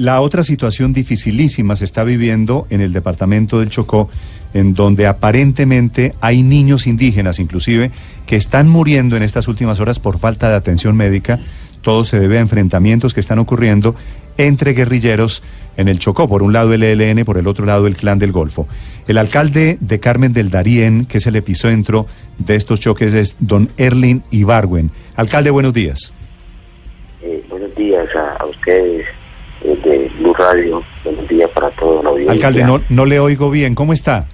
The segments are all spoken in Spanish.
La otra situación dificilísima se está viviendo en el departamento del Chocó, en donde aparentemente hay niños indígenas, inclusive, que están muriendo en estas últimas horas por falta de atención médica. Todo se debe a enfrentamientos que están ocurriendo entre guerrilleros en el Chocó, por un lado el ELN, por el otro lado el Clan del Golfo. El alcalde de Carmen del Darién, que es el epicentro de estos choques, es don Erlin Ibargüen. Alcalde, buenos días. Eh, buenos días a, ustedes de Blue Radio, buenos días para todos los audiencia. Alcalde, no, no le oigo bien, ¿cómo está?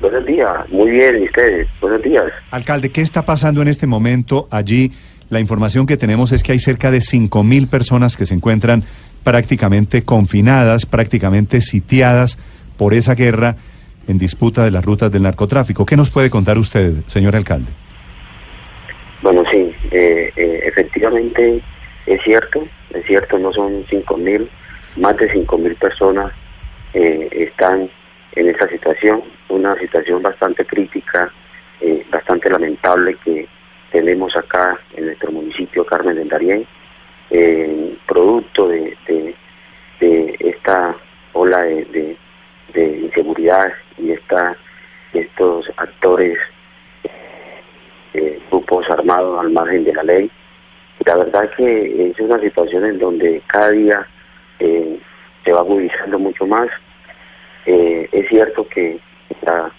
Buenos días, muy bien, ¿y ustedes? Buenos días. Alcalde, ¿qué está pasando en este momento allí? La información que tenemos es que hay cerca de 5.000 personas que se encuentran prácticamente confinadas, prácticamente sitiadas por esa guerra en disputa de las rutas del narcotráfico. ¿Qué nos puede contar usted, señor alcalde? Bueno, sí, eh, eh, efectivamente es cierto, es cierto, no son 5.000, más de 5.000 personas eh, están en esa situación, una situación bastante crítica, bastante lamentable que tenemos acá en nuestro municipio Carmen del Darién, producto de, esta ola de, inseguridad y esta, estos actores, eh, grupos armados al margen de la ley. La verdad que es una situación en donde cada día eh, se va agudizando mucho más. Eh, es cierto que la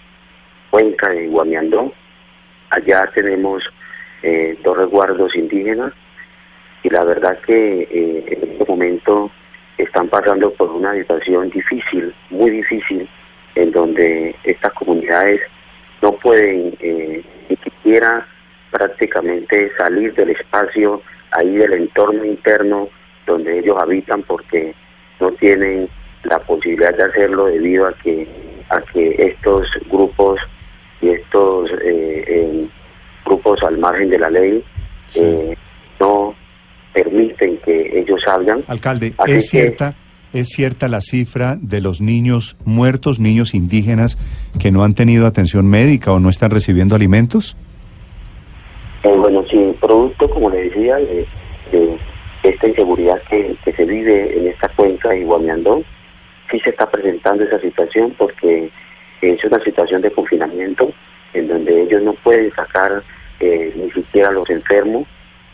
cuenca de Guamiandó, allá tenemos dos resguardos indígenas y la verdad que en este momento están pasando por una situación difícil, muy difícil, en donde estas comunidades no pueden eh, ni siquiera prácticamente salir del espacio ahí del entorno interno donde ellos habitan porque no tienen la posibilidad de hacerlo debido a que a que estos grupos y estos eh, grupos al margen de la ley eh, no permiten que ellos salgan. Alcalde, ¿es cierta, ¿es cierta la cifra de los niños muertos, niños indígenas que no han tenido atención médica o no están recibiendo alimentos? Eh, bueno, sí, producto, como le decía, de, esta inseguridad que, se vive en esta cuenca de Guamiandón, sí se está presentando esa situación porque es una situación de confinamiento en donde ellos no pueden sacar eh, ni siquiera a los enfermos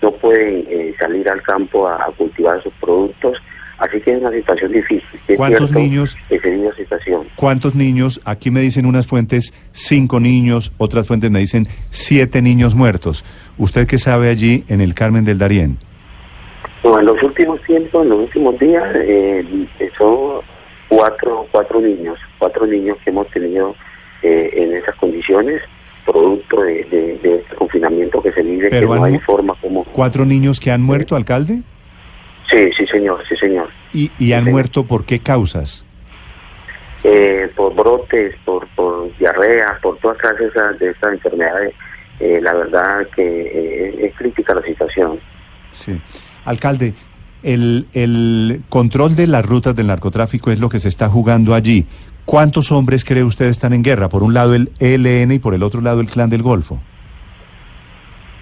no pueden eh, salir al campo a, cultivar sus productos. Así que es una situación difícil. ¿Cuántos niños? situación. ¿Cuántos niños? Aquí me dicen unas fuentes cinco niños, otras fuentes me dicen siete niños muertos. ¿Usted qué sabe allí en el Carmen del Darién? Bueno, en los últimos tiempos, en los últimos días, eh, son cuatro, cuatro niños, cuatro niños que hemos tenido eh, en esas condiciones producto de, este confinamiento que se vive, que no hay forma como... ¿Cuatro niños que han muerto, alcalde? Sí, sí, señor, sí, señor. ¿Y, y han muerto por qué causas? Eh, por brotes, por, por diarrea, por todas esas de estas enfermedades. Eh, la verdad que eh, es crítica la situación. Sí. Alcalde, el, el control de las rutas del narcotráfico es lo que se está jugando allí. ¿Cuántos hombres cree usted están en guerra? Por un lado el ELN y por el otro lado el Clan del Golfo.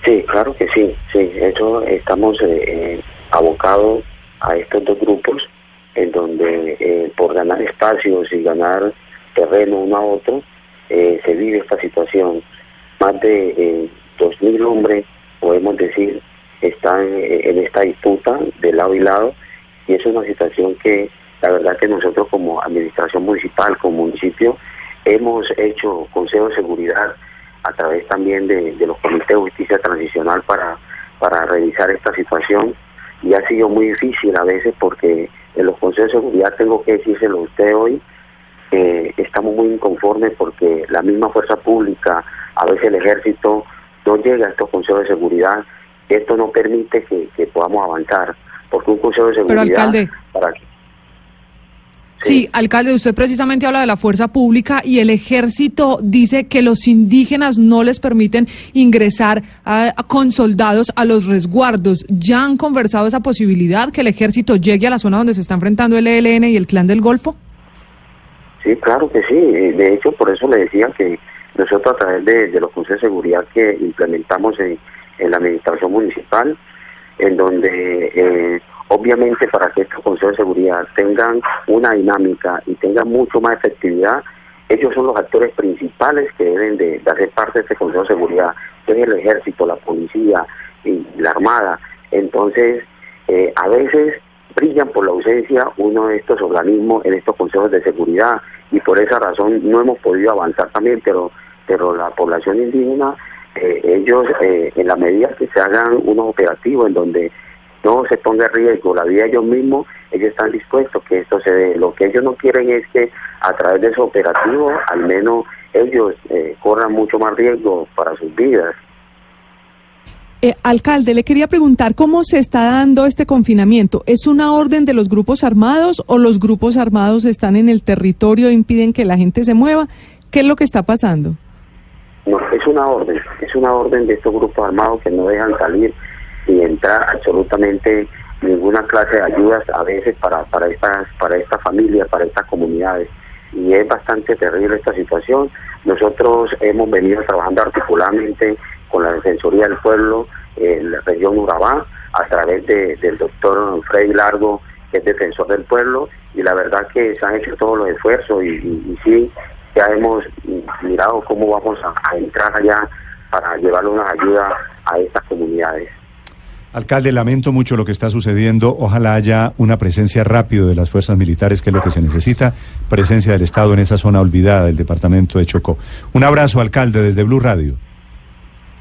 Sí, claro que sí, sí. Eso estamos eh, eh, abocados a estos dos grupos en donde eh, por ganar espacios y ganar terreno uno a otro se vive esta situación. Más de dos mil hombres, podemos decir, están en esta disputa de lado y lado y es una situación que la verdad que nosotros como administración municipal, como municipio, hemos hecho consejo de seguridad a través también de, los comités de justicia transicional para, para revisar esta situación y ha sido muy difícil a veces porque en los consejos de seguridad tengo que decírselo a usted hoy, estamos muy inconformes porque la misma fuerza pública, a veces el ejército, no llega a estos consejos de seguridad. Esto no permite que, podamos avanzar, porque un consejo de seguridad... Pero alcalde, para Sí, alcalde, usted precisamente habla de la fuerza pública y el ejército dice que los indígenas no les permiten ingresar con soldados a los resguardos. ¿Ya han conversado esa posibilidad que el ejército llegue a la zona donde se está enfrentando el ELN y el Clan del Golfo? Sí, claro que sí. De hecho, por eso le decía que nosotros a través de, los consejos de seguridad que implementamos en, la administración municipal, en donde eh, obviamente para que estos consejos de seguridad tengan una dinámica y tengan mucho más efectividad, ellos son los actores principales que deben de, hacer parte de este Consejo de Seguridad, que es el ejército, la policía y la armada. Entonces, eh, a veces brillan por la ausencia uno de estos organismos en estos consejos de seguridad y por esa razón no hemos podido avanzar también, pero, pero la población indígena, eh, ellos eh, en la medida que se hagan unos operativos en donde no se ponga riesgo la vida ellos mismos, ellos están dispuestos que esto se dé. Lo que ellos no quieren es que a través de esos operativos, al menos ellos eh, corran mucho más riesgo para sus vidas. Eh, alcalde, le quería preguntar cómo se está dando este confinamiento. ¿Es una orden de los grupos armados o los grupos armados están en el territorio e impiden que la gente se mueva? ¿Qué es lo que está pasando? Una orden, es una orden de estos grupos armados que no dejan salir sin entrar absolutamente ninguna clase de ayudas a veces para, para estas para esta familias, para estas comunidades. Y es bastante terrible esta situación. Nosotros hemos venido trabajando articuladamente con la Defensoría del Pueblo en la región Urabá, a través del doctor Freddy Largo, que es defensor del pueblo, y la verdad que se han hecho todos los esfuerzos y, y, sí, ya hemos mirado cómo vamos a, entrar allá para llevar una ayuda a estas comunidades. Alcalde, lamento mucho lo que está sucediendo. Ojalá haya una presencia rápida de las fuerzas militares, que es lo que se necesita, presencia del Estado en esa zona olvidada del departamento de Chocó. Un abrazo, alcalde, desde Blue Radio.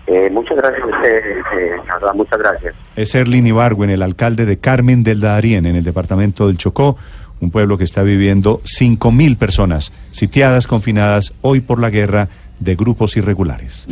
Eh, muchas gracias a usted, eh, muchas gracias. Es Erlin Ibargüen, el alcalde de Carmen del Darién, en el departamento del Chocó, un pueblo que está viviendo 5.000 personas sitiadas, confinadas hoy por la guerra de grupos irregulares.